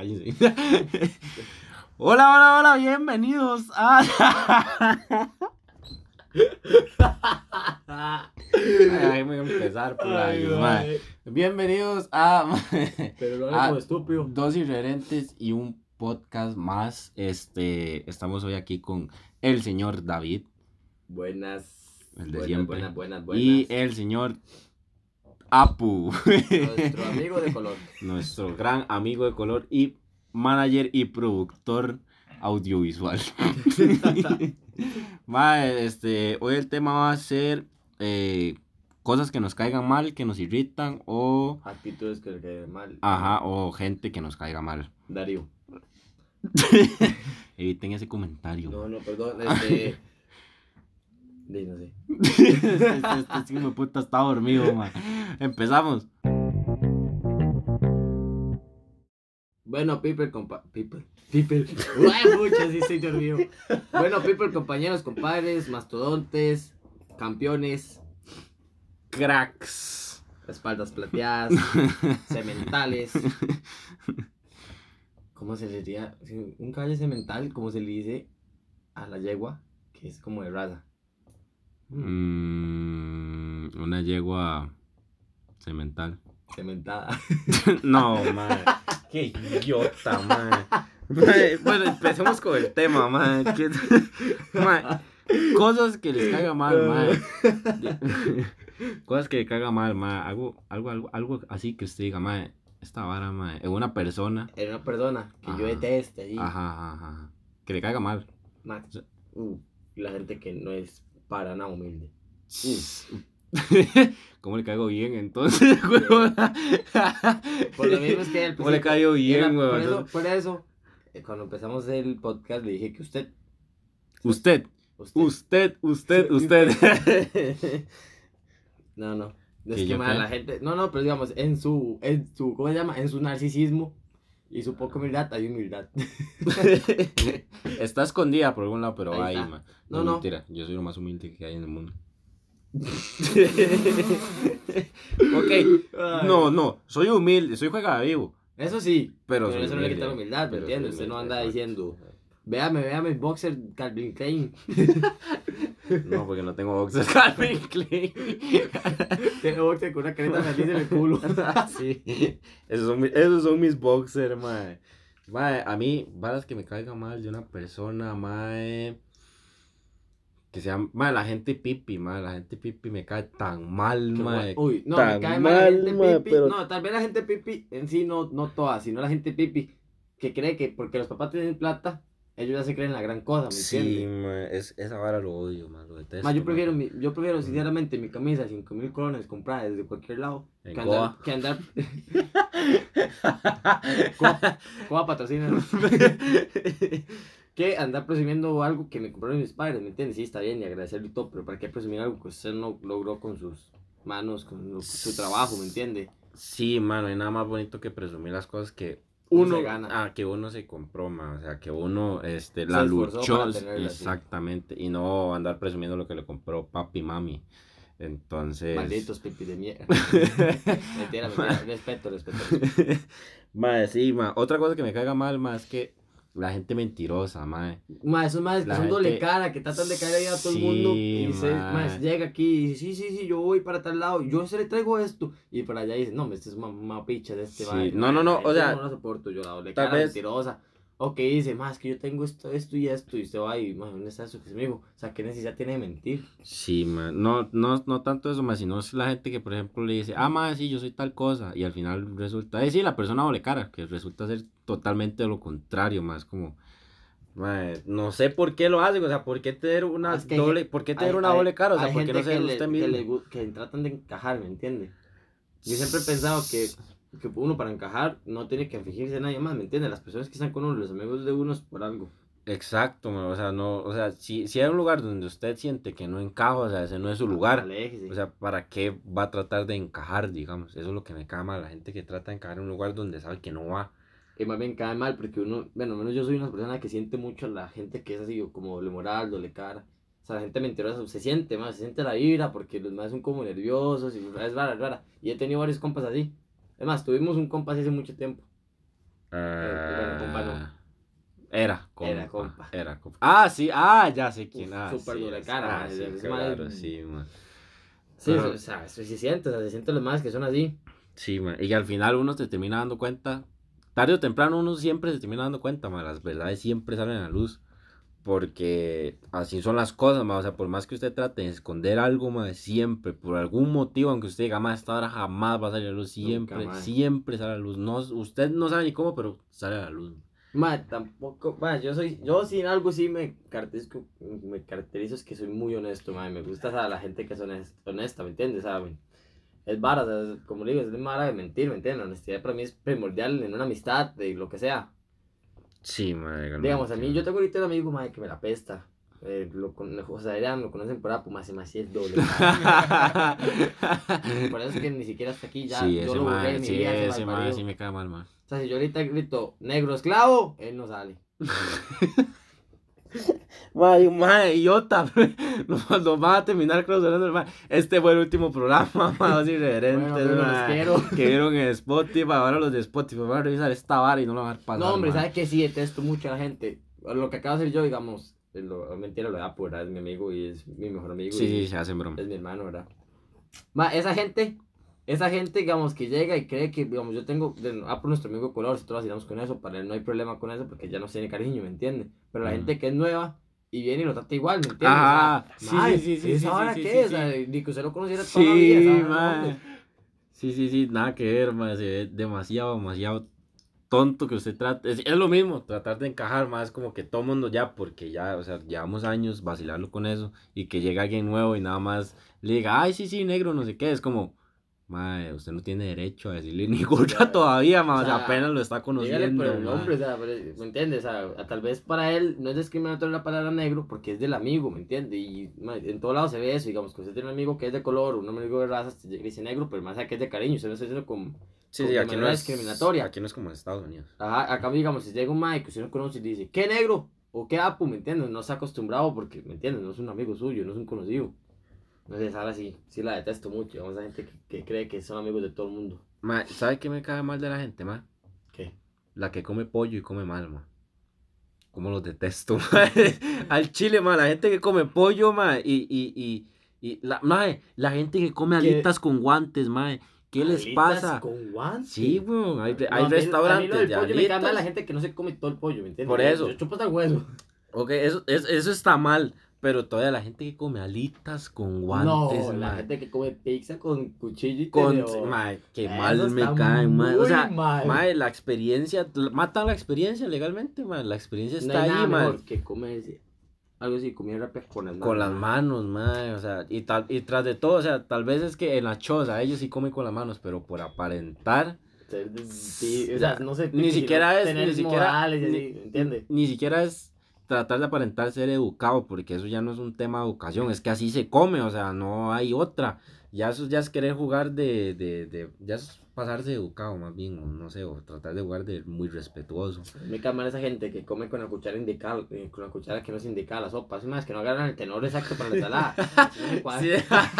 cállense. hola, hola, hola, bienvenidos a. Ay, voy a empezar por ahí, Ay. Bienvenidos a. Pero lo como estúpido. Dos irreverentes y un podcast más. Este, estamos hoy aquí con el señor David Buenas. El de buenas, siempre. Buenas, buenas, buenas. y el señor Apu, Nuestro amigo de color. nuestro gran amigo de color y manager y productor audiovisual. Mae, este, hoy el tema va a ser eh, cosas que nos caigan mal, que nos irritan o, Actitudes que le queden mal. ajá, o gente que nos caiga mal. Darío. Eviten ese comentario. No, no, perdón. Este. Di, no sé. este, este, este puta está dormido, mae. Empezamos. Bueno, people, compa. People. People. Uy, muchas, sí estoy dormido. Bueno, people, compañeros, compadres, mastodontes, campeones, Cracks. espaldas plateadas, sementales. ¿Cómo se le diría? Sí, Un caballo semental, como se le dice a la yegua, que es como de raza. Mm, una yegua cemental. Cementada. No, madre. Qué idiota, madre. Bueno, empecemos con el tema, madre. ¿Qué- mae, Cosas que les caga mal, madre. Cosas que le caga mal, madre. Algo, algo, algo, algo así que usted diga, madre. Esta vara, madre. En una persona. Era una persona que yo deteste. Ajá, ajá, ajá. Que le caiga mal. Max. Uh, la gente que no es para nada humilde. ¿Cómo le caigo bien entonces, huevón? Por lo mismo es que al ¿Cómo le caigo bien, huevón? Por eso, por eso, eh, cuando empezamos el podcast le dije que usted. Usted, Usted. usted, usted, usted. no, no. Es ¿Que la gente. No, no, pero digamos, en su, en su. ¿Cómo se llama? En su narcisismo y su poca humildad hay humildad. Está escondida por algún lado, pero Ahí ahí, está. ma. No, No, no. mentira. Yo soy lo más humilde que hay en el mundo. ok. No, no. Soy humilde. Soy juega vivo. Eso sí, Pero pero, eso no le quita la humildad, ¿me entiendes? Usted no anda diciendo, véame, véame, boxer Calvin Klein. No, porque no tengo boxers Calvin Klein. Tiene boxer con una careta feliz en el culo. sí. Esos son, mis- esos son mis boxers, mae. Mae, a mí, varas que me caiga mal de una persona, mae. Que sea, mae, la gente pipi, mae. La gente pipi me cae tan mal, mae. Uy, no, tan me cae mal la mal, gente ma, pipi. pero- No, tal vez la gente pipi en sí no, no toda, sino la gente pipi que cree que porque los papás tienen plata, ellos ya se creen la gran cosa, ¿me Sí, es, esa vara lo odio, mae, lo detesto. Ma, yo prefiero, mi- yo prefiero sinceramente mi camisa 5 mil colones comprada desde cualquier lado En que andar, que andar Coa, Coa patrocina que andar presumiendo algo que me compraron mis padres, ¿me entiendes? Sí, está bien y agradecerle y todo, pero ¿para qué presumir algo que usted no logró con sus manos, con lo- su trabajo, ¿me entiende? Sí, mano, hay nada más bonito que presumir las cosas que Uno se gana. Ah, que uno se compró, ma, o sea, que uno este, la luchó, exactamente, y no andar presumiendo lo que le compró papi y mami. Entonces, Malditos pipi de mierda. mentira, mentira, respeto, respeto. Mae, sí, ma, otra cosa que me caga mal, ma, es que la gente mentirosa, mae. Ma, esos más que son doble gente- cara, que tratan de caer ahí a todo el Sí, mundo. Y se, ma. ma, llega aquí y dice, sí, sí, sí, yo voy para tal lado, yo se le traigo esto. Y para allá dice, no, este es una mapicha de este Sí, ma, no, no, no, ma, o sea, No lo soporto yo, la doble cara vez- mentirosa. O que dice, más que yo tengo esto, esto y esto. Y usted va y, ma, ¿dónde está eso que se me dijo? O sea, ¿qué necesidad tiene de mentir? Sí, ma, no, no, no tanto eso, ma, sino es la gente que, por ejemplo, le dice, ah, ma, sí, yo soy tal cosa, y al final resulta, eh, sí, la persona doble cara, que resulta ser totalmente lo contrario, más como, no sé por qué lo hacen, o sea, ¿por qué tener una Es que hay doble, gen- por qué tener Hay- una hay- doble cara? O sea, hay ¿por qué no ser que le- usted que, mismo? le gu- que tratan de encajar, ¿me entiende? Yo siempre he pensado que, que uno para encajar no tiene que fingirse en nadie más, ¿me entiende? Las personas que están con uno, los amigos de uno es por algo. Exacto, o sea, no, o sea, si, si hay un lugar donde usted siente que no encaja, o sea, ese no es su lugar, o sea, ¿para qué va a tratar de encajar, digamos? Eso es lo que me caga mal, la gente que trata de encajar en un lugar donde sabe que no va. Y más bien cae mal porque uno, bueno, menos yo soy una persona que siente mucho a la gente que es así como doble moral, doble cara. O sea, la gente mentirosa se siente más, se siente la ira porque los más son como nerviosos y es rara, rara. Y he tenido varios compas así. Es más, tuvimos un compa así hace mucho tiempo. Compa no. Era compa. Era compa. Era compa. Ah, sí, ah, ya sé quién. Uf, Ah, súper sí, dura cara, ah, sí, es claro, más- sí, man. Sí, Ajá. o sea, eso sí siente, o sea, se sienten los más que son así. Sí, man. Y al final uno se termina dando cuenta, tarde o temprano uno siempre se termina dando cuenta, man. Las verdades siempre salen a la luz. Porque así son las cosas, man. O sea, por más que usted trate de esconder algo, man, siempre, por algún motivo, aunque usted diga, man, esta hora jamás va a salir a la luz, siempre, más. siempre sale a la luz. No, usted no sabe ni cómo, pero sale a la luz. Ma, tampoco, ma, yo soy, yo sin algo sí me caracterizo, me caracterizo es que soy muy honesto, ma, me gusta sea, la gente que es honesta, honesta, ¿me entiendes? ¿saben? Es vara, o sea, como le digo, es vara de mentir, ¿me entiendes? La honestidad para mí es primordial en una amistad, de lo que sea. Sí, man. Digamos, a mí, yo tengo ahorita un amigo, ma, que me la pesta. Eh, lo, con- o sea, Adrián, lo conocen por Apu, más se me hacía el doble. por eso es que ni siquiera hasta aquí ya, sí, yo ese lo de man, mi sí, vida, ese ese malparido. sí me cae mal, man. O sea, si yo ahorita grito, negro esclavo, él no sale. May, may, idiota, nos, nos van a terminar clausurando, mae. Este fue el último programa, más irreverentes, Bueno, que vieron en Spotify, ahora los de Spotify van a revisar esta vara y no lo van a pasar, No, hombre. ¿sabes qué? Sí, detesto mucho a la gente. Lo que acabo de hacer yo, digamos, eh, lo, mentira, lo de ¿verdad? Es mi amigo y es mi mejor amigo. Sí, sí, se hacen broma. Es mi hermano, ¿verdad? Ma, esa gente, esa gente, digamos, que llega y cree que, digamos, yo tengo, de, nuestro amigo color, si todos vacilamos con eso, para él no hay problema con eso porque ya nos tiene cariño, ¿me entiende? Pero la gente que es nueva y viene y lo trata igual, ¿me entiendes? O sea, sí, sí, sí, sí, ¿Esa sí, hora sí, qué sí. O sea, Ni que usted lo conociera toda la Sí, mae. Sí, sí, sí, nada que ver, mae. Se ve demasiado, demasiado tonto que usted trate. Es, es lo mismo, tratar de encajar más como que todo mundo ya, porque ya, o sea, llevamos años vacilarlo con eso y que llega alguien nuevo y nada más le diga, ay, sí, sí, negro, no sé qué. Es como, mae, usted no tiene derecho a decirle ni Ya, todavía, mae. O sea, apenas lo está conociendo. por el nombre, o sea, ¿me entiendes? O sea, tal vez para él no es discriminatorio la palabra negro porque es del amigo, ¿me entiendes? Y en todos lados se ve eso, digamos, que usted tiene un amigo que es de color, un amigo de raza, dice negro, pero más allá que es de cariño, usted no está diciendo como... Sí, sí, aquí no es discriminatoria. Aquí no es como en Estados Unidos. Ajá, acá digamos, si llega un mae que usted no conoce y dice, ¿qué negro? O qué apu, ¿me entiendes? No se ha acostumbrado porque, ¿me entiendes? No es un amigo suyo, no es un conocido. Entonces, ahora sí, sí la detesto mucho, digamos, a gente que, que cree que son amigos de todo el mundo. Mae, ¿sabe qué me cae mal de la gente, mae? ¿Qué? La que come pollo y come mal, ma. Como los detesto, mae. Al chile, ma. La gente que come pollo, ma. Y, y, y, y la, mae, la gente que come ¿Qué? alitas con guantes, mae. ¿Qué les Alitas pasa? Con guantes. Sí, weón. Hay, No, hay a mí- restaurantes a mí de pollo me cae mal la alitas. gente que no se come todo el pollo, ¿me entiendes? Por eso. Yo chupo hasta el hueso. Ok, eso, es- eso está mal. Pero todavía la gente que come alitas con guantes, no, la gente que come pizza con cuchillo y Con, mae, qué Eso mal me caen, mae. O sea, mal. mae, la experiencia, matan la experiencia legalmente, mae. La experiencia no está hay ahí, nada mae. mejor que comer algo así, comida rápida con las manos. Con las manos, mae, o sea, y, tal, y tras de todo, o sea, tal vez es que en la choza ellos sí comen con las manos, pero por aparentar, sí, o sea, no sé. Ni siquiera es- ni siquiera- modales y ni- así, ¿entiendes? ni siquiera es tratar de aparentar ser educado, porque eso ya no es un tema de educación, es que así se come, o sea, no hay otra. Ya eso ya es querer jugar de, de, de ya es pasarse educado más bien, o no sé, o tratar de jugar de muy respetuoso. Me cae mal esa gente que come con la cuchara indicada, eh, con la cuchara que no es indicada la sopa. Es más, que no agarran el tenor exacto para la ensalada. Sí,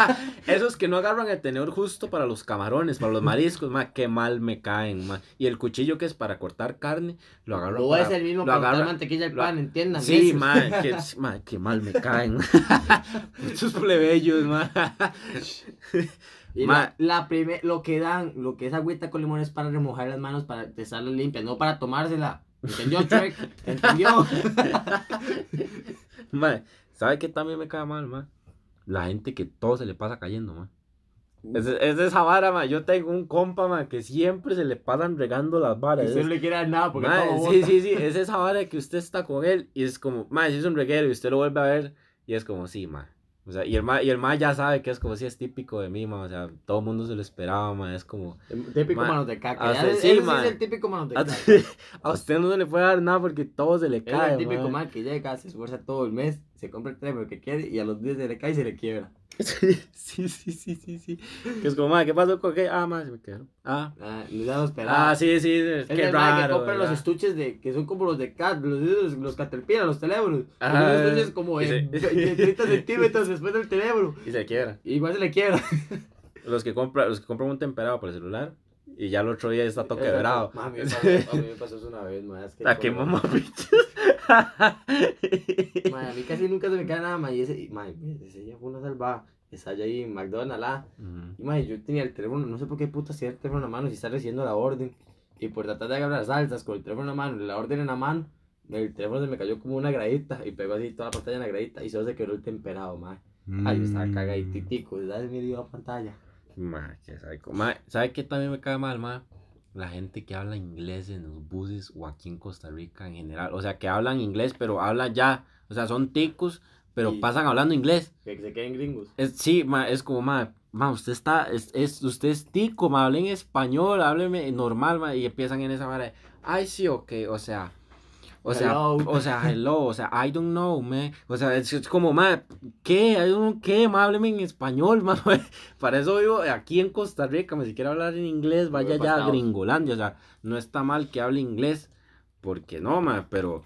esos que no agarran el tenedor justo para los camarones, para los mariscos, ma, qué mal me caen, ma. Y el cuchillo que es para cortar carne, lo agarran No para- es el mismo para mantequilla lo- pan, entiendan. Sí, ma, qué mal me caen. Muchos plebeyos, ma. Y la, la primer, lo que dan, lo que es agüita con limón es para remojar las manos para dejarlas limpias, no para tomársela. ¿Entendió, Shrek? ¿Entendió? Ma, ¿sabe qué también me cae mal, ma? La gente que todo se le pasa cayendo, ma. Es, es esa vara, ma. Yo tengo un compa, ma, que siempre se le pasan regando las varas. Usted no le quiere dar nada porque Ma, todo sí, sí, sí, es esa vara que usted está con él y es como, ma, si es un reguero y usted lo vuelve a ver y es como, sí, ma. O sea, y el ma, y el ma ya sabe que es como, sí, es típico de mí, ma. O sea, todo el mundo se lo esperaba, ma. Es como, El Típico Ma, manos de caca. usted sí, ese ma. es el típico manos de a, caca. a usted no se le puede dar nada porque todo se le Es cae, el típico ma. que llega, se esfuerza todo el mes, se compra el teléfono que quiere y a los días se le cae y se le quiebra. Sí, sí, sí, sí, sí. Que es como, ma, ¿qué pasó con qué? Ah, ma, se me quedó. Ah, Ah, no ya lo esperaba. ah, sí, sí, es qué el man que raro. compra los ¿verdad? estuches de, que son como los de Cat, los, los, los Caterpillar, los teléfonos. Son unos estuches como de se- 20, 30 centímetros después del teléfono. Y se quiebra. Y igual se le quiebra. Los que, compra, los que compran un temperado para el celular y ya el otro día está todo Exacto. quebrado. Ma, a, mí me pasó, eso una vez, ma, es que ¿A qué como- mamá, bicho? Ma, a mí casi nunca se me cae nada, ma, y ese, y, fue una salvada. Está allá ahí en McDonald's, ah. Mm. Y, ma, yo tenía el teléfono, no sé por qué puta tenía el teléfono en la mano si está recibiendo la orden. Y por tratar de agarrar salsas con el teléfono en la mano la orden en la mano, el teléfono se me cayó como una gradita y pegó así toda la pantalla en la gradita y solo se quedó el temperado, ma. Ay, yo estaba Mm. cagaditico, ¿sabes? Me dio la pantalla. Ma, qué. Ma, ¿sabe qué también me cae mal, ma? La gente que habla inglés en los buses o aquí en Costa Rica en general. O sea, que hablan inglés, pero hablan ya. O sea, son ticos, pero Y- pasan hablando inglés. Que se queden gringos. Es, sí, ma, es como, ma, ma, usted está, es, es, usted es tico, ma, hable en español, hábleme normal, ma, y empiezan en esa manera. Ay, sí, ok, o sea, o sea, Hello. o sea, hello, o sea, I don't know, man. O sea, es, es como, ma, ¿qué? I don't ¿qué? Ma, hábleme en español, ma. Para eso vivo aquí en Costa Rica, ma, si quiere hablar en inglés, vaya ya a. Gringolandia, o sea, no está mal que hable inglés, porque no, ma, pero...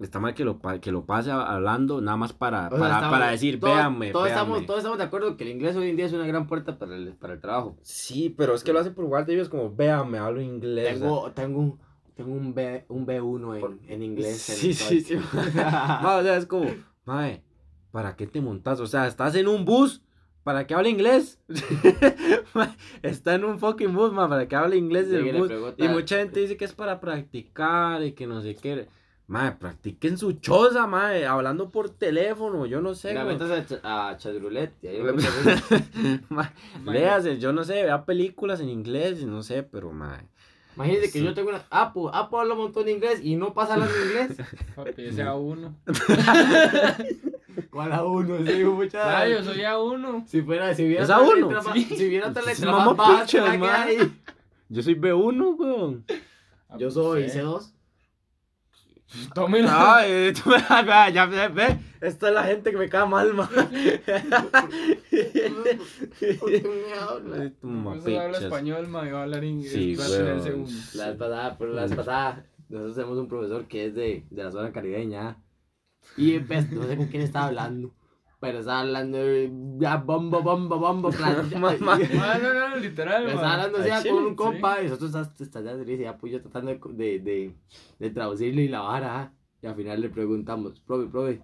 Está mal que lo, que lo pase hablando nada más para, O sea, para, estamos- para decir, todos- véanme, Todos véanme". estamos, todos estamos de acuerdo que el inglés hoy en día es una gran puerta para el, para el trabajo. Sí, pero es que lo hacen por igual de ellos como, véanme, hablo inglés. Tengo, tengo un, tengo un, B, un B1 Por- en, en inglés. Sí, en sí, sí. O sea, es como, mae, ¿para qué te montas? O sea, estás en un bus, ¿para que hable inglés? Está en un fucking bus, ma, ¿para que hable inglés Sí, en bus? Y mucha gente dice que es para practicar y que no sé qué. Mae, practiquen su choza, mae, hablando por teléfono, yo no sé. La metas a, a Chadrulet. léase, yo no sé, vea películas en inglés, no sé, pero mae. Imagínate que Sí. yo tengo una. Apo, Apo habla un montón de inglés y no pasa hablando inglés. Papi, ese A1. ¿Cuál a uno? Sí, mucha. Ah, yo soy A1. Si fuera, si hubiera ¿Es otra A1? letra más- Sí. si hubiera otra Es letra mamá más baja. Yo soy B1, weón. Ah, Yo pues, soy eh. C2. Tómelo. Ay, tú me- ya, ya, ve, ve, esta es la gente que me cae mal, ma. ¿Por qué me habla? Ay, tu mamá habla pichas. español, ma, y va a hablar inglés. Sí, segundo. La vez pasada, pero la vez pasada, nosotros tenemos un profesor que es de, de la zona caribeña. Y pues, no sé con quién estaba hablando. Pero estaba hablando de ya, bombo, bombo, bombo, plan. ya, y- Ah, no, no, literal, Me ma. estaba hablando así ya con un sí. compa y nosotros estás estás de risa, ya pues yo tratando de, de, de, traducirle y la vara. ah. Y al final le preguntamos, profe, profe,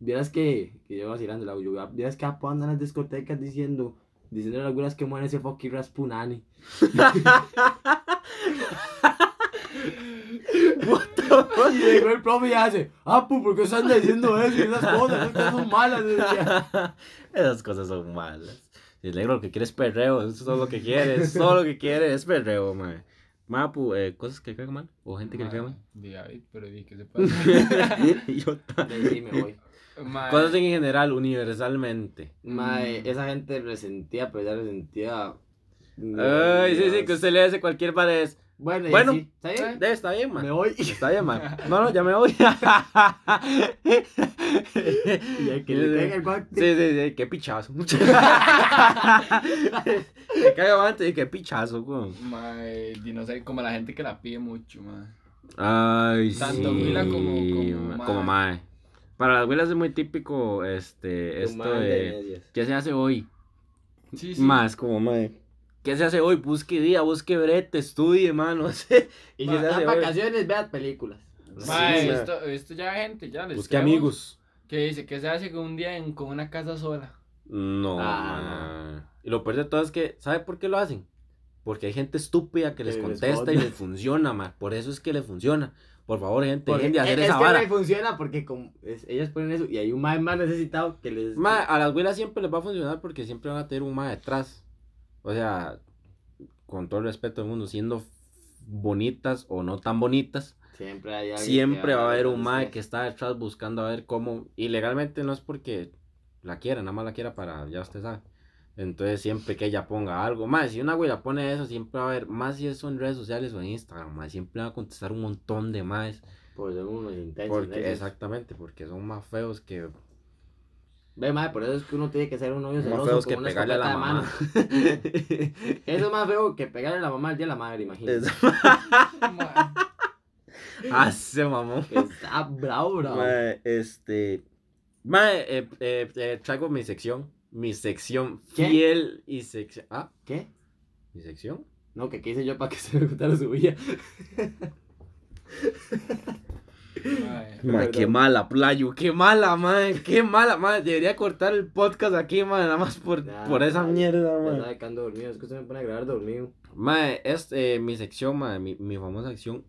vieras que, que yo vacilando, la yo, vieras que Apo anda en las discotecas diciendo, diciendo algunas que mueren ese fucking Raspunani. Y llegó el profe y hace, Apo, ¿por qué anda diciendo eso? Y esas cosas, esas son malas. Esas cosas son malas. El negro lo que quiere es perreo, eso es todo lo que quiere, es todo lo que quiere es perreo, ma. Mapu, eh, cosas que le caigan mal, o gente que le caiga mal. Di David, pero di que se pasa. Yo sí me voy. Ma, Cosas en general, universalmente. Mae, esa gente resentía, pero ya resentía. Ay, sí, sí, que usted le hace cualquier pared. Bueno, Bueno. sí, ¿está bien? Eh, está bien, man. Me voy. Está bien, man. No, no, ya me voy. Y el que le el guante. Sí, sí, sí, qué pichazo. Me caiga antes y qué pichazo, eh, di no sé, como la gente que la pide mucho, ma. Ay, Tanto sí. huila como- como ma- mae. como mae. Para las huilas es muy típico este, esto de... medias. ¿Qué se hace hoy? Sí, sí. Más como mae. ¿Qué se hace hoy? Busque día, busque brete, estudie, mano. ¿Y qué Ma, se hace en hoy? vacaciones, vean películas. Ma, Sí, he visto ya gente, ya les Busque amigos. Que dice que se hace con un día en, con una casa sola. No, Ah. Y lo peor de todo es que, ¿sabe por qué lo hacen? Porque hay gente estúpida que les Que les contesta y les funciona, ma. Por eso es que les funciona. Por favor, gente, dejen de hacer es, esa es que vara. funciona porque como es- ellas ponen eso y hay un mae más necesitado que les. Ma, a las huilas siempre les va a funcionar porque siempre van a tener un ma detrás. O sea, con todo el respeto del mundo, siendo bonitas o no tan bonitas, Siempre hay siempre va a haber un mae que está detrás buscando a ver cómo. Y legalmente no es porque la quiera, nada más la quiera para, ya usted sabe. Entonces, siempre que ella ponga algo, más si una güey pone eso, siempre va a haber, más si eso en redes sociales o en Instagram, más siempre va a contestar un montón de más. Pues son unos intensos. Porque, necios. exactamente, porque son más feos que Ve, mae, por eso es que uno tiene que ser un novio más celoso feos con que pegarle a la mamá. mano. Eso es más feo que pegarle a la mamá el día de la madre, imagínate. Ma, ah, se mamó. Que Está bravo, bravo. Mae, este. Mae, eh, eh, eh, traigo mi sección. Mi sección ¿Qué? fiel y sección. Ah, ¿Qué? mi sección. No, que qué hice yo para que se me gustara su vida. Mae. Ma, qué mala, playo, qué mala, man, qué mala, man. Debería cortar el podcast aquí, man, nada más por, Nah, por esa mae, mierda, que ando dormido, es que usted me pone a grabar dormido. Mae, es eh, mi sección, mae, mi, mi famosa sección.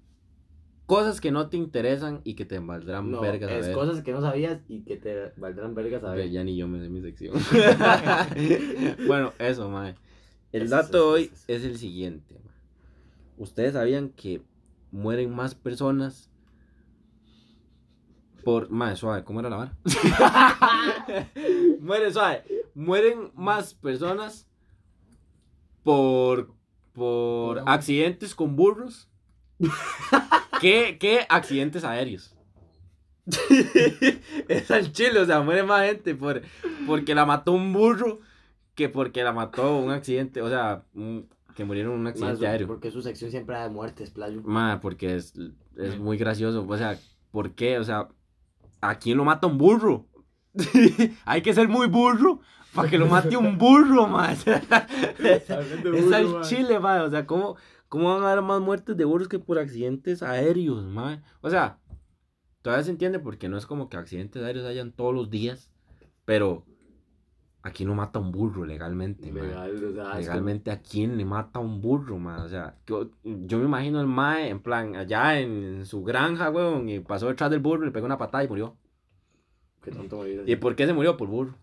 Cosas que no te interesan y que te valdrán No, vergas a es ver. cosas que no sabías y que te valdrán vergas a Ve, ver. Ya ni yo me sé mi sección. bueno, eso, mae. El Eso, dato eso, de hoy eso, eso. es el siguiente. mae. Ustedes sabían que mueren más personas por... Mae, suave, ¿cómo era la vara? Mueren, suave. Mueren más personas por... Por accidentes con burros que, que accidentes aéreos. es al chile, o sea, muere más gente por, porque la mató un burro que porque la mató un accidente, o sea, un- que murieron en un accidente aéreo. porque su sección siempre da de muertes, playo. Ma, porque es, es muy gracioso, o sea, ¿por qué? O sea, ¿a quién lo mata un burro? Hay que ser muy burro para que lo mate un burro, ma. es al chile, ma. O sea, ¿cómo, ¿cómo van a haber más muertes de burros que por accidentes aéreos, ma? O sea, todavía se entiende porque no es como que accidentes aéreos hayan todos los días, pero aquí no mata un burro legalmente. Legal, o sea, Legalmente, ¿a quién le mata un burro, ma? O sea, yo, yo me imagino el mae, en plan, allá en, su granja, weón, y pasó detrás del burro, le pegó una patada y murió. como- Qué tonto así. ¿Y por qué se murió? Por burro.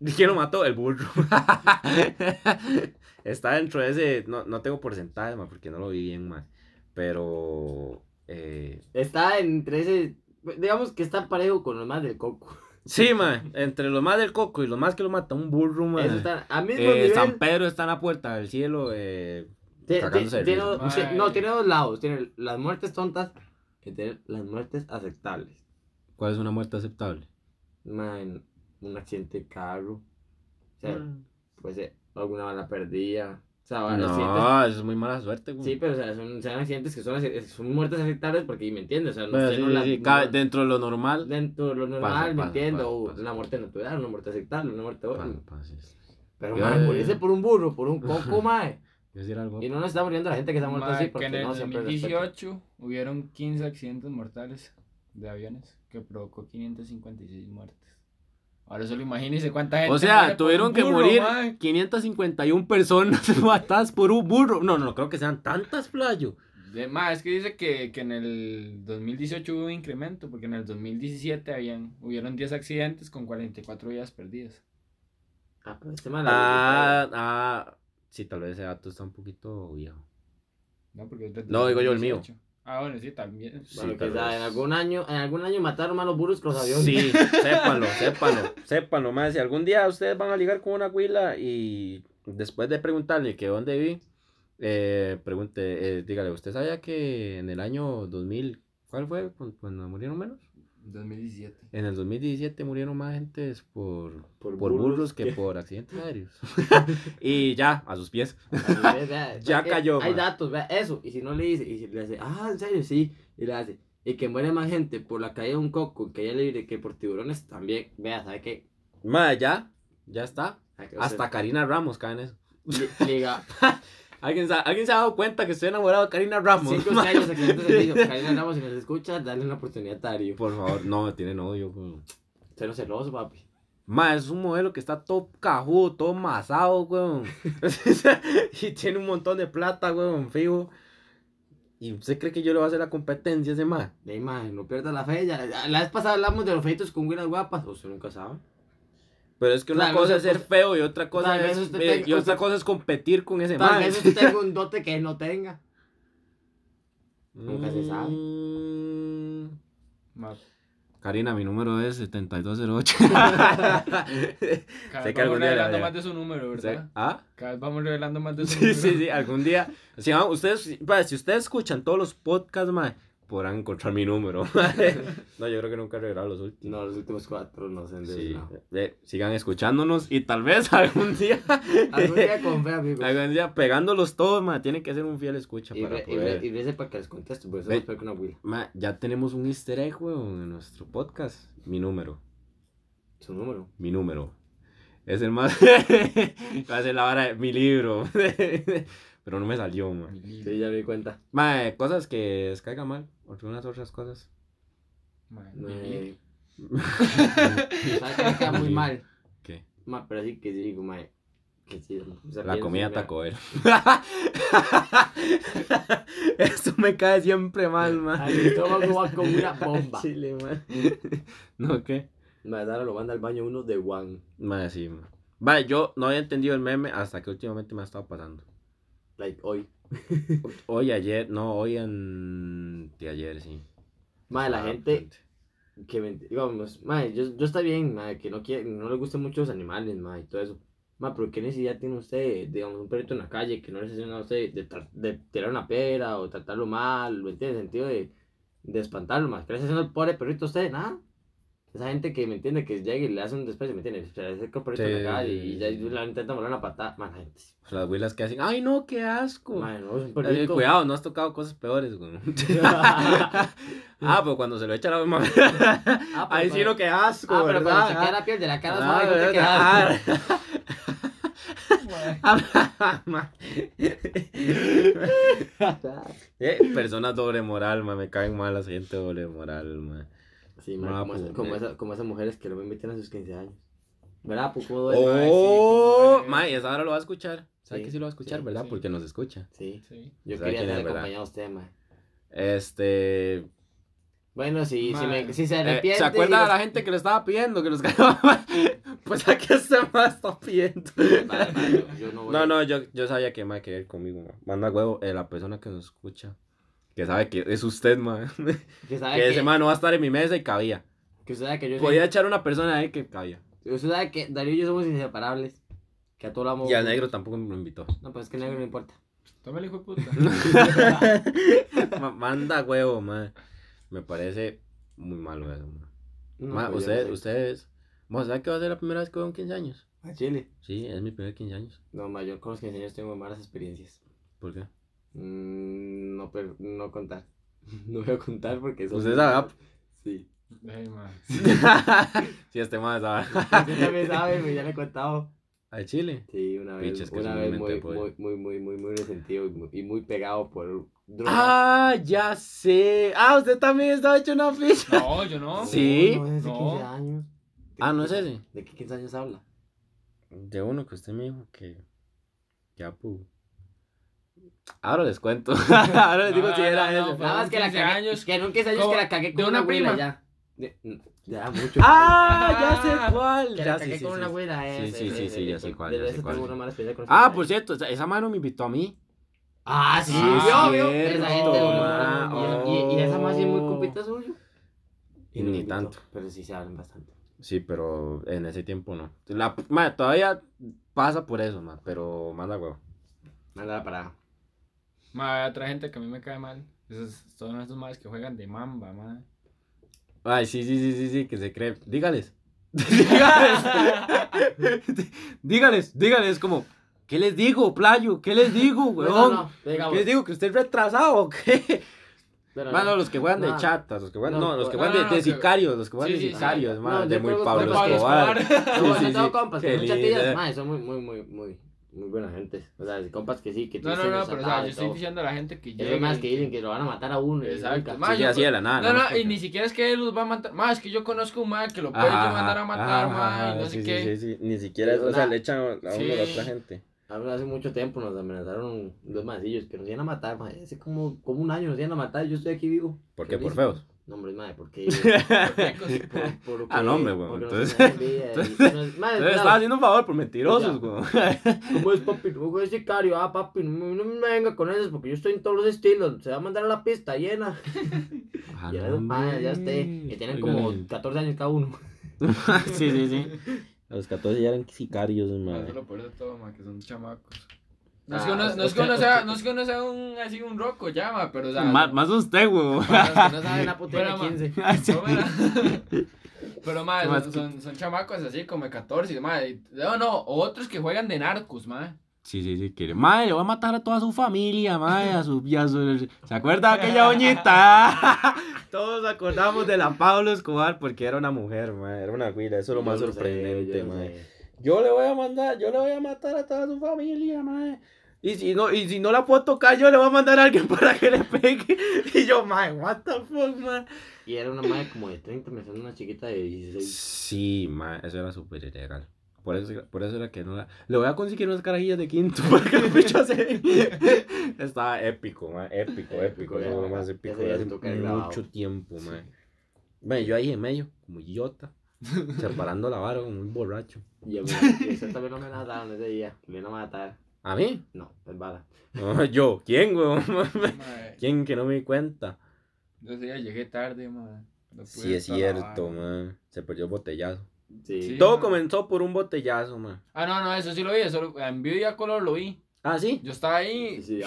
¿Quién lo mató? El burro. Está dentro de ese, no, no tengo porcentaje, ma, porque no lo vi bien, ma. Pero, eh, Está entre ese. Digamos que está parejo con los más del coco. Sí, ma, entre los más del coco y los más que lo mata un burro, ma. Eso está a mismo Eh, nivel. San Pedro está en la puerta del cielo, eh, cagándose de tiene dos- Mae. no, tiene dos lados. Tiene las muertes tontas y tiene las muertes aceptables. ¿cuál es una muerte aceptable? Man, un accidente de carro. O sea, Mm. puede ser alguna bala perdida. Sea, accidentes- No, eso es muy mala suerte, güey. Sí, pero o sea, son, son accidentes que son, son muertes aceptables porque, ¿me entiendes? O sea, no, Pero usted sí, no sí, la- sí, no- cabe dentro de lo normal. dentro de lo normal, Pasa, ¿me pasa, entiendo? pasa, O una muerte natural, una muerte aceptable, una muerte... Sí. Pero, Yo- man, morirse por un burro, por un coco, mae. Yo decir algo. Y no nos está muriendo la gente que se ha muerto Mae, así que porque en el no siempre respeto. 2018 hubieron 15 accidentes mortales de aviones que provocó 556 muertes. Ahora solo imagínense cuánta gente. O sea, tuvieron que morir mae. 551 personas matadas por un burro. No, no creo que sean tantas, playo. De, ma, es que dice que, que en el 2018 hubo un incremento, porque en el 2017 habían, hubieron 10 accidentes con 44 vidas perdidas. Ah, pero este man Ah, ah. Sí, tal vez ese dato está un poquito viejo. No, porque es No, digo yo el mío. 2018. Ah, bueno, sí, también. Sí, que ya en algún año, en algún año mataron a los burros con los aviones. Sí, sépanlo, sépanlo, sépanlo, más. Si algún día ustedes van a ligar con una huila y después de preguntarle que dónde vi, eh, pregunte, eh, dígale, ¿usted sabía que en el año 2000, ¿cuál fue? cu- Cuando murieron menos? 2017. En el 2017 murieron más gentes por, Por por, burros burros que que- por accidentes aéreos. y ya, a sus pies. Vea, Ya cayó, Hay man. datos, vea, eso. Y si no le dice, y si le hace, ah, en serio, sí. Y le hace, y que muere más gente por la caída de un coco en caída libre que por tiburones también. Vea, ¿sabe qué? Ma, ya, ya está. Hasta Karina Ramos cae en eso. li- Liga, ¿Alguien, sa- ¿Alguien se ha dado cuenta que estoy enamorado de Karina Ramos? cinco Ma. años, de servicio. Karina Ramos, si nos escucha, dale una oportunidad a Tario. Por favor, no, tiene novio. pues. Cero celoso, papi. Ma, es un modelo que está todo cajudo, todo masado, weón. y tiene un montón de plata, weón, fijo. ¿Y usted cree que yo le voy a hacer la competencia a ese ma? De imagen, no pierda la fe. Ya, la vez pasada hablamos de los feitos con güiras guapas. Usted nunca sabe. Pero es que una Tal cosa es ser usted- feo y otra cosa es usted tenga- y otra usted- cosa es competir con ese Tal ma. vez usted tenga un dote que él no tenga. Nunca se sabe. Mm, Ma, Karina, mi número es 7208. cada Sé vez que vamos algún día revelando la- más de su número, ¿verdad? ¿Ah? Cada vez vamos revelando más de su Sí, número. sí, sí, algún día. Si, ah, ustedes, si ustedes escuchan todos los podcasts, mae, podrán encontrar mi número. no, yo creo que nunca he revelado los últimos. No, los últimos cuatro no han Sí, desvelado. eh, sigan escuchándonos y tal vez algún día, Algún día con fe, amigo. algún día pegándolos todos, mae, tienen que ser un fiel escucha Y, para re, y, poder. re, y rece para que les contesto, porque eso Ve. que una Will. Ma, ya tenemos un easter egg, weón, en nuestro podcast. Mi número, Su número. mi número. Es el más... Va a ser la vara de mi libro. pero no me salió, mae. Sí, ya me di cuenta. Mae, cosas que les caigan mal, algunas otras cosas. Mae, ¿Sabes qué me queda muy mal? ¿Qué? Ma, pero sí que sí, digo, mae. Que sí, o sea, La comida mira, Taco Bell. Eso me cae siempre mal, mae. Ay, mi estómago va como una bomba. Chile, mae. ¿No qué? Mae, Sara lo manda al baño uno de one. Mae, sí, mae. Vale, yo no había entendido el meme hasta que últimamente me ha estado pasando. Like, hoy. Hoy, ayer, no, hoy en... de ayer, sí. Mae, la Ah, gente bastante. que me, digamos, mae, yo, yo está bien, mae, que no quiere, no le gustan mucho los animales, mae, y todo eso. Mae, pero qué necesidad tiene usted, digamos, un perrito en la calle que no necesita a usted de, de tirar una pera o tratarlo mal, ¿me entiende? En el sentido de, de espantarlo, mae. ¿Qué le está haciendo el pobre perrito a usted? Nada. Esa gente que, ¿me entiende? Que llega y le hace un desprecio, ¿me entiende? Se le acerca un perrito en Sí. calle y ya la intenta mover una patada. La gente, Las abuelas que hacen, ay no, qué asco. mae, no, es perrito. cuidado, no has tocado cosas peores, güey. ah, pero cuando se lo echa la mamá. Ah, Ahí sí no, qué asco, Ah, pero ¿verdad? cuando se queda la piel de la cara Ah, suave, ¿cómo te queda? Ma. Eh, personas doble moral, ma, me caen mal la gente doble moral, ma. Sí, como, pues, esa- como, esa- como esas mujeres que no me invitan a sus 15 años. ¿Verdad? Pues, ¿cómo duele? Oh, sí, ma, y esa ahora lo va a escuchar. ¿Sabe Sí, que sí lo va a escuchar, sí, verdad? sí. Porque nos escucha. Sí, Sí. yo ¿Sabe quería estar acompañado a usted, mae. Este. Bueno, sí, si, Mae. me, si se eh, arrepiente. ¿Se acuerda de los- la gente que le estaba pidiendo? Que los. Pues aquí este ma está pidiendo. Yo no voy No, a- no, yo, yo sabía que ma quería ir conmigo, ma. Manda huevo, eh, la persona que nos escucha. Que sabe que es usted, ma. Que sabe Que que, ese ma no va a estar en mi mesa y cabía. que usted sabe que yo soy- Podía echar una persona ahí que cabía. Usted sabe que Darío y yo somos inseparables. Que a todo lo amo. Y al negro tampoco me lo invitó. No, pues es que el negro no importa. Toma el hijo de puta. Ma- Manda huevo, ma. Me parece muy malo eso, ma. No, Ma, pues yo no usted, sé. ustedes. ¿Vos sabés que va a ser la primera vez que voy a un 15 años? A Chile. Sí, es mi primer 15 años. No, ma, yo con los 15 años tengo malas experiencias. ¿Por qué? Mm, no, pero no contar. No voy a contar porque eso. ¿Usted sabe, ah? Sí. Ay, mae. sí, este ma sabe. Usted también sabe, me ya le he contado. ¿A Chile? Sí, una vez, Piches, una vez muy muy, pues. muy, muy, muy, muy, resentido y muy, y muy pegado por droga. Ah, ya sé. Ah, usted también estaba hecho una ficha. No, yo no. Sí. No, es de No. 15 años. ¿De Ah, ¿no es 15 ese? ¿De qué 15 años habla? De uno que usted me dijo que. Ya, pu. Ahora les cuento. Ahora les digo No, si era no, no, eso. fue- Nada más que la 15 cagué. años. Que en un 15 años que la cagué con de una una abuela prima. ya. De- ya, mucho. Ah, ya sé cuál. Que Ya la sí, cagué sí, con sí. una abuela. Sí, ese, sí, sí, ese, sí, ya sé cuál, De ya sé cuál. una mala con Ah, 15 por cierto, esa, mano me invitó a mí. Ah, sí, Ah, vio, vio. cierto, Esa gente una- y, y, y esa más sí es muy oh. compita suyo. Y no ni invitó, tanto. Pero sí se hablan bastante. Sí, pero en ese tiempo no. La, ma, todavía pasa por eso, ma, pero manda huevo. Nada para. Mae, hay otra gente que a mí me cae mal. Esos, son esos madres que juegan de mamba, mae. Ay, sí, sí, sí, sí, sí, que se cree. Dígales. dígales. dígales, dígales, como, ¿qué les digo, playo? ¿Qué les digo, weón? No, no, digamos. ¿Qué les digo? ¿Que usted es retrasado o qué? pero no. Mano, los que juegan de No. chatas, los que juegan, No, no, los que juegan de, no, de que- sicarios, los que juegan Sí, de sí, sí. sicarios, No, man, de muy Pablo Escobar. Escobar. No, Sí, sí, tengo sí. compas son muy, muy, muy, muy, muy buena gente. O sea, compas que sí, que No, no, tienen no, sus pero o sea, yo estoy diciendo a la gente que Esos llega. más que dicen que lo van a matar a uno. Exacto. Ma, Sí, yo- así de la nada. No, no, más y ni siquiera es que él los va a matar. Más, es que yo conozco un mae que lo puede Ajá, mandar a matar, ajá, mae, y ajá, no sé sí, qué. Sí, sí, sí, ni siquiera eso, o sea, le echan a uno Sí. a la otra gente. A hace mucho tiempo nos amenazaron dos masillos que nos iban a matar, mae. Hace como, como un año nos iban a matar y yo estoy aquí vivo. ¿Por qué? ¿Por feos? No, hombre, mae, porque... Por, por lo Ah, que- no, hombre, weón, entonces- Entonces claro, estaba haciendo un favor por mentirosos, weón. ¿Cómo es, papi? No, es sicario. Ah, papi, no, me- venga con eso porque yo estoy en todos los estilos. Se va a mandar a la pista llena. Ah, ya, no, mae, ya esté. Y tienen Oigan, como 14 años cada uno. sí, sí, sí. A los 14 ya eran sicarios, madre. eso lo peor de todo, mae, que son chamacos. No es Ah, que uno, no es que uno sea, no es que uno sea un, así un roco ya, mae, pero o sea. Más, más usted, weón. Para los que no saben, la puta Pero, tiene ma- 15. No, mira. Pero, Más son, que- son, son chamacos así como de 14, mae. No, no, otros que juegan de narcos, mae. Sí, sí, sí, quiere. Madre, le va a matar a toda su familia, madre, a su, y a su- ¿Se acuerda de aquella doñita? Todos acordamos de la Pablo Escobar porque era una mujer, madre, era una güila, eso es lo más Yo no sé, sorprendente, yo madre. sé. Yo le voy a mandar, yo le voy a matar a toda su familia, madre. Y si no, y si no la puedo tocar, yo le voy a mandar a alguien para que le pegue. Y yo, mae, what the fuck, man. Y era una madre como de 30, me salió una chiquita de 16. Sí, mae, eso era súper ilegal. Por eso, por eso era que no la... Le voy a conseguir unas carajillas de quinto para que los bichos se... Estaba épico, mae, épico, épico. Lo más épico hace el grabado. mucho tiempo, mae. Mae, yo ahí en medio, como idiota, separando la vara como un borracho. Y a mí, también no me mataron ese día. Me iban a matar. ¿A mí? No, es vara. No, yo, ¿quién, weón? Mae, ¿Quién que no me di cuenta? yo día llegué tarde. No pude Sí, es cierto, man. Se perdió el botellazo. Sí. Sí. Todo comenzó por un botellazo, man. Ah, no, no, eso sí lo vi. Eso lo- en video y a color lo vi. Ah, sí. Yo estaba ahí. Sí, le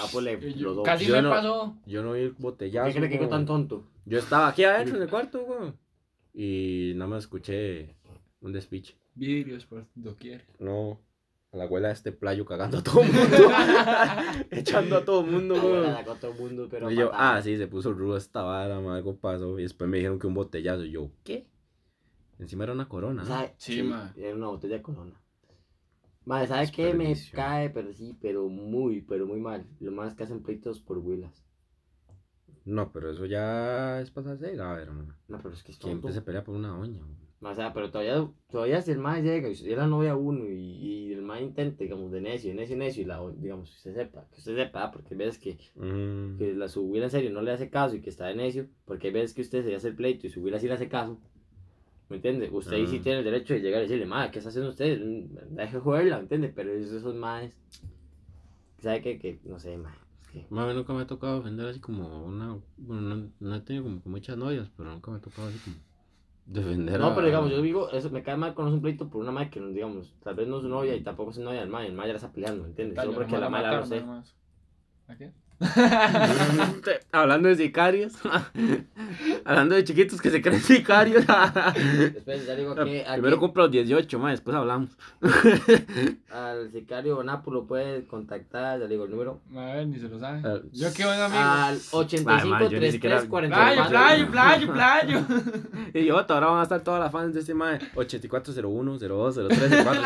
yo- los dos. casi Yo me no- pasó. Yo no vi el botellazo. ¿Qué cree que yo tan tonto? Yo estaba aquí adentro en el cuarto, weón. Y nada más escuché un despiche. Vidrios por doquier. No, a la abuela de este playo cagando a todo el mundo. Echando a todo el mundo, La abuela weón. sacó a todo el mundo, pero. Y yo, patada. ah, sí, se puso rudo esta vara, man, algo pasó. Y después me dijeron que un botellazo. Y yo, ¿qué? Encima era una corona. ¿no? ¿Sabe? Sí, ma. Era una botella de corona. Madre, ¿sabes qué? Me cae, pero sí, pero muy, pero muy mal. Lo más que hacen pleitos por huilas. No, pero eso ya es pasarse de grave, hermano. No, pero es que es. Siempre se pelea por una doña. weón. O sea, pero todavía, todavía si el mae llega y es la novia uno y, y el mae intenta, digamos, de necio, necio, necio, y la, digamos, usted sepa, que usted sepa, porque ves que, Mm. que la su en serio no le hace caso y que está de necio, porque ves que usted se hace el pleito y su huila sí le hace caso, ¿me entiende? Usted ahí sí Ah. tiene el derecho de llegar y decirle, mae, ¿qué está haciendo usted? Mm, Deje de joderla, ¿me entiende? Pero esos son maes, ¿sabe qué? Que, no sé, mae, que, Mami, nunca me ha tocado defender así como una. Bueno, no, no he tenido como que muchas novias, pero nunca me ha tocado así como. Defender No, a- pero digamos, yo digo, eso me cae mal es un pleito por una mae que, no, digamos, tal vez no es su novia y tampoco es su novia del mae, el mae ya la está peleando, ¿me entiendes? Solo porque la mae la no sé. ¿A qué? Hablando de sicarios. Hablando de chiquitos que se creen sicarios. Después ya digo que aquí Primero cumplo los 18, más después hablamos. al sicario Napo lo puede contactar, ya digo el número, A ver, ni se lo sabe. Ah, Yo qué buen amigo. al 85 man, yo ni siquiera- 33 Playo, 44. playo, playo, playo. Y yo, ahora van a estar todas las fans de este mae. 8401, 02, 03, 04,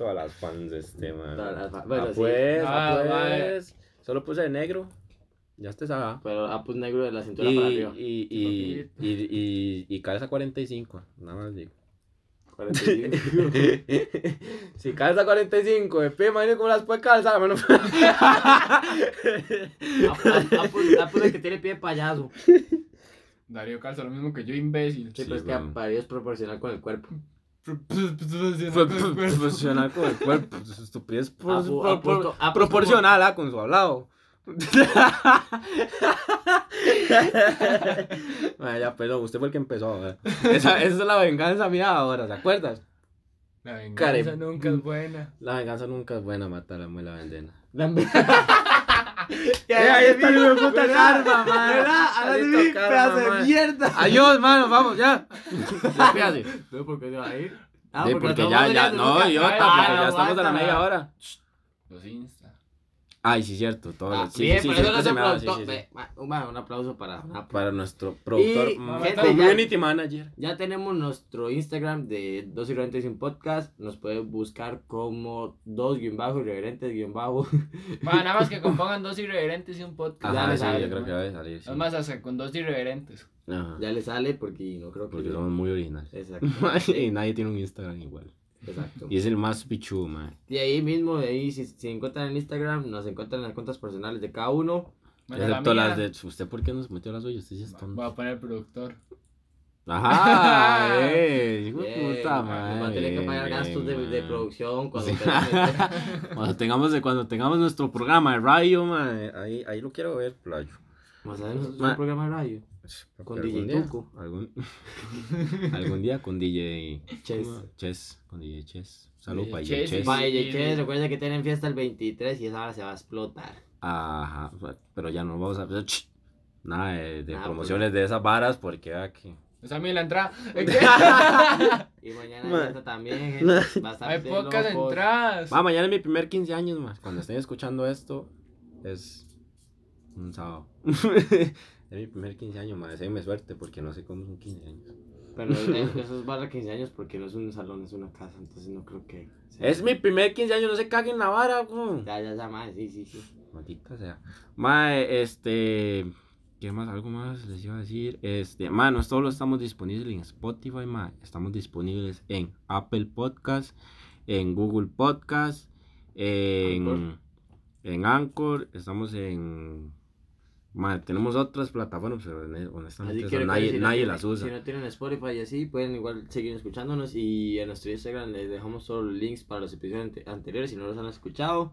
Todas las fans de este mae. Todas las fa- bueno, ah, sí. pues, ah, Ah, pues. Solo puse de negro. Ya te sabe. Pero Apus negro de la cintura Y, para arriba. y, y, y, y, y calza 45, nada más digo. 45. si calza 45, de pie, imagínate cómo las puede calzar, mano. Apus Apus el que tiene pie de payaso. Darío calza lo mismo que yo, imbécil. Sí, Sí, pero es que weón. para ellos es proporcional con el cuerpo. Profesional con el cuerpo, su estupidez proporcional ah, con su hablado. Bueno, ya, perdón, usted fue el que empezó. Esa, esa es la venganza mía ahora, ¿se acuerdas? La venganza Care- nunca es buena. La venganza nunca es buena, matar a muy la vendena. Eh, ahí está de puta karma, man. ¿Verdad? Ahora Maldito karma, pedazo de mierda. Adiós, mano, vamos, ya. Despídase. No, ¿por qué se va a ir? Sí, porque estamos ya, ya, no, Ah, porque ya estamos a la media hora. Los Insta. Ay, sí, cierto, todo. Ah, sí, bien, sí, sí, Un aplauso para Napo. Para nuestro productor, Y, mm, gente, community manager. Ya tenemos nuestro Instagram de Dos Irreverentes sin Podcast. Nos pueden buscar como dos guion bajo, irreverentes guion bajo. Nada más que compongan dos irreverentes y un podcast. Ya Ajá, le sí, sale, yo creo que va a salir. sí. Es más, hasta con dos irreverentes. Ajá. Ya le sale porque no creo que. Porque somos muy originales. Exacto. y nadie tiene un Instagram igual. Exacto. Y es el más pichudo, man. Y ahí mismo, de ahí, si, si encuentran en Instagram, nos encuentran en las cuentas personales de cada uno. Bueno, la Excepto mía, las de. ¿Usted por qué nos metió las suyas? Usted sí es Voy a poner productor. Ajá, eh. Hijo de puta, man. va a tener que pagar bien, gastos de, de producción cuando Sí. tengan- Cuando tengamos, cuando tengamos nuestro programa de radio, man, ahí, ahí lo quiero ver, playo. Más adelante nosotros Ma- un programa de radio. Con Algún DJ día- Tuco. Algún, algún día con DJ Chess. Chess, con DJ Chess. Salud DJ para Chess, DJ Chess. sí. Vaya, che, recuerda que tienen fiesta el 23 y esa hora se va a explotar. Ajá, pero ya no vamos a hacer nada de, de Ah, promociones de esas varas porque aquí. Esa es mi la entrada. Y mañana Ma- fiesta también, gente. Va a estar Hay pocas locos. entradas. Va, mañana es mi primer 15 años más. Cuando estén escuchando esto, es un sábado. Es mi primer 15 años más. Deseenme suerte porque no sé cómo son 15 años. Pero eso es barra 15 años porque no es un salón, es una casa, entonces no creo que... sea- Es mi primer 15 años, no se caguen la vara, weón. Ya, ya, ya, mae, sí, sí, sí. Maldita sea. Mae, este. ¿Qué más? ¿Algo más les iba a decir? Este, mae, nosotros lo estamos disponibles en Spotify, mae. Estamos disponibles en Apple Podcast, en Google Podcast, en Anchor. en Anchor, estamos en. Mae, tenemos otras plataformas, pero hone- honestamente que nadie, si no nadie tienen- las usa. Si no tienen Spotify y así, pueden igual seguir escuchándonos. Y en nuestro Instagram les dejamos todos los links para los episodios ante- anteriores si no los han escuchado.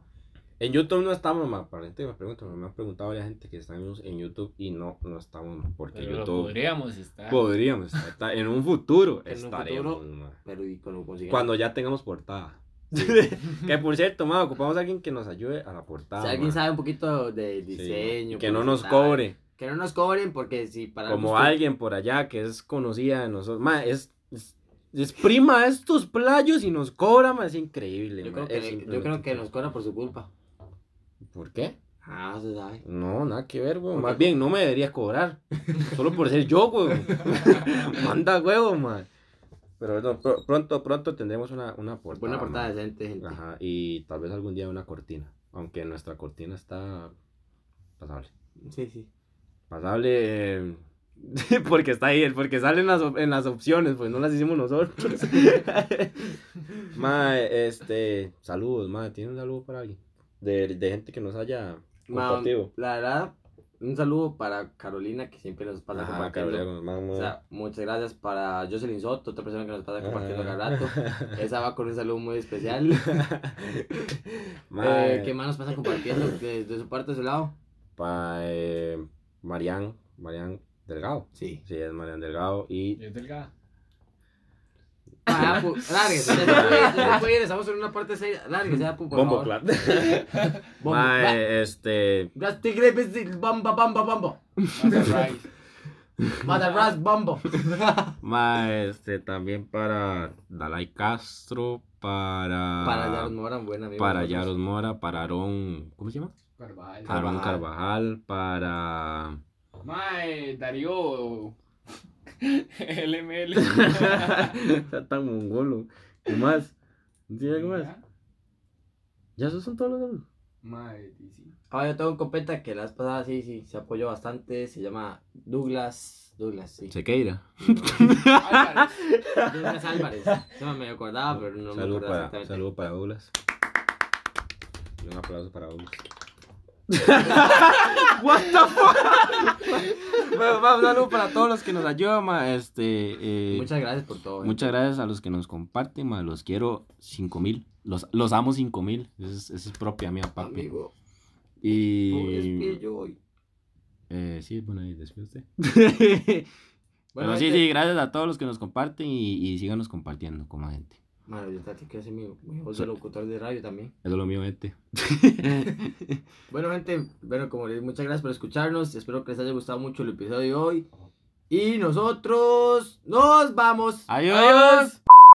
En YouTube no estamos, gente que me me han preguntado varias gente que estamos en YouTube y no, no estamos, porque Pero YouTube. podríamos estar. Podríamos estar en un futuro En un estaremos, futuro. Pero y cuando consigan. cuando ya tengamos portada. que por cierto, ma, ocupamos a alguien que nos ayude a la portada. si alguien ma. sabe un poquito de Sí, diseño. que no nos cobre, Que no nos cobren porque si para. como alguien por allá que es conocida de nosotros, ma, es, es, es prima de estos playos y nos cobra, ma, es increíble. Yo creo, que, es yo creo que nos cobra por su culpa. ¿Por qué? Ah, se sabe. No, nada que ver. ¿Por Más bien, no me deberías cobrar. Solo por ser yo, güey. Manda huevo, man. Pero no, pr- pronto, pronto tendremos una, una portada. Buena portada ma. decente, gente. Ajá, y tal vez algún día una cortina. Aunque nuestra cortina está pasable. Sí, sí. Pasable eh, porque está ahí, porque sale en las, en las opciones, pues no las hicimos nosotros. ma, este, saludos, ma, ¿tiene un saludo para alguien? De, de gente que nos haya Ma, compartido. la verdad, un saludo para Carolina que siempre nos pasa Ajá, compartiendo. Carolina, O sea, muchas gracias para Jocelyn Soto, otra persona que nos pasa compartiendo Ajá. cada rato. Esa va con un saludo muy especial. Eh, ¿Qué más nos pasa compartiendo de, de su parte, de su lado? Pa, eh, Marian, Marian Delgado. Sí. Sí, es Marian Delgado. Y Es delgada. Ah, lárguese, estamos en una parte seria. Lárguese, por Bombo favor. Bombo, Ma, este. Bamba, bamba, bamba. Bamba. Ma, este, también para Dalai Castro, para. Para Yaros Mora, buen amigo. Para nosotros. Yaros Mora, para Aarón. ¿Cómo se llama? Carvajal. Aarón Carvajal. Carvajal, para. Mae, Darío. LML. Está tan mongolo. ¿Qué más? ¿No tiene algo más? Ya. Esos son todos los nombres. Y sí. Ah, yo tengo un competa que la vez pasada sí, sí, se apoyó bastante. Se llama Douglas. Douglas, sí. Sequeira. Álvarez. Douglas Álvarez. Se me acordaba, pero no me acordaba para, exactamente. saludo para Douglas. Y un aplauso para Douglas. What the fuck? bueno, va, un saludo para todos los que nos ayudan, ma. Este, eh, Muchas gracias por todo. gente. muchas gracias a los que nos comparten, ma. Los quiero 5000. Los, los amo 5000. Esa es, esa es propia mía, papi. Amigo, Y. es yo hoy. Eh, sí, bueno, ahí después usted. Bueno, Pero sí, gente, sí, gracias a todos los que nos comparten y, y síganos compartiendo la gente. Mano, yo te quiero ser mi, mi voz de locutor de radio también. Eso es lo mío, gente. Bueno, gente, bueno, como les muchas gracias por escucharnos. Espero que les haya gustado mucho el episodio de hoy. Y nosotros nos vamos. Adiós.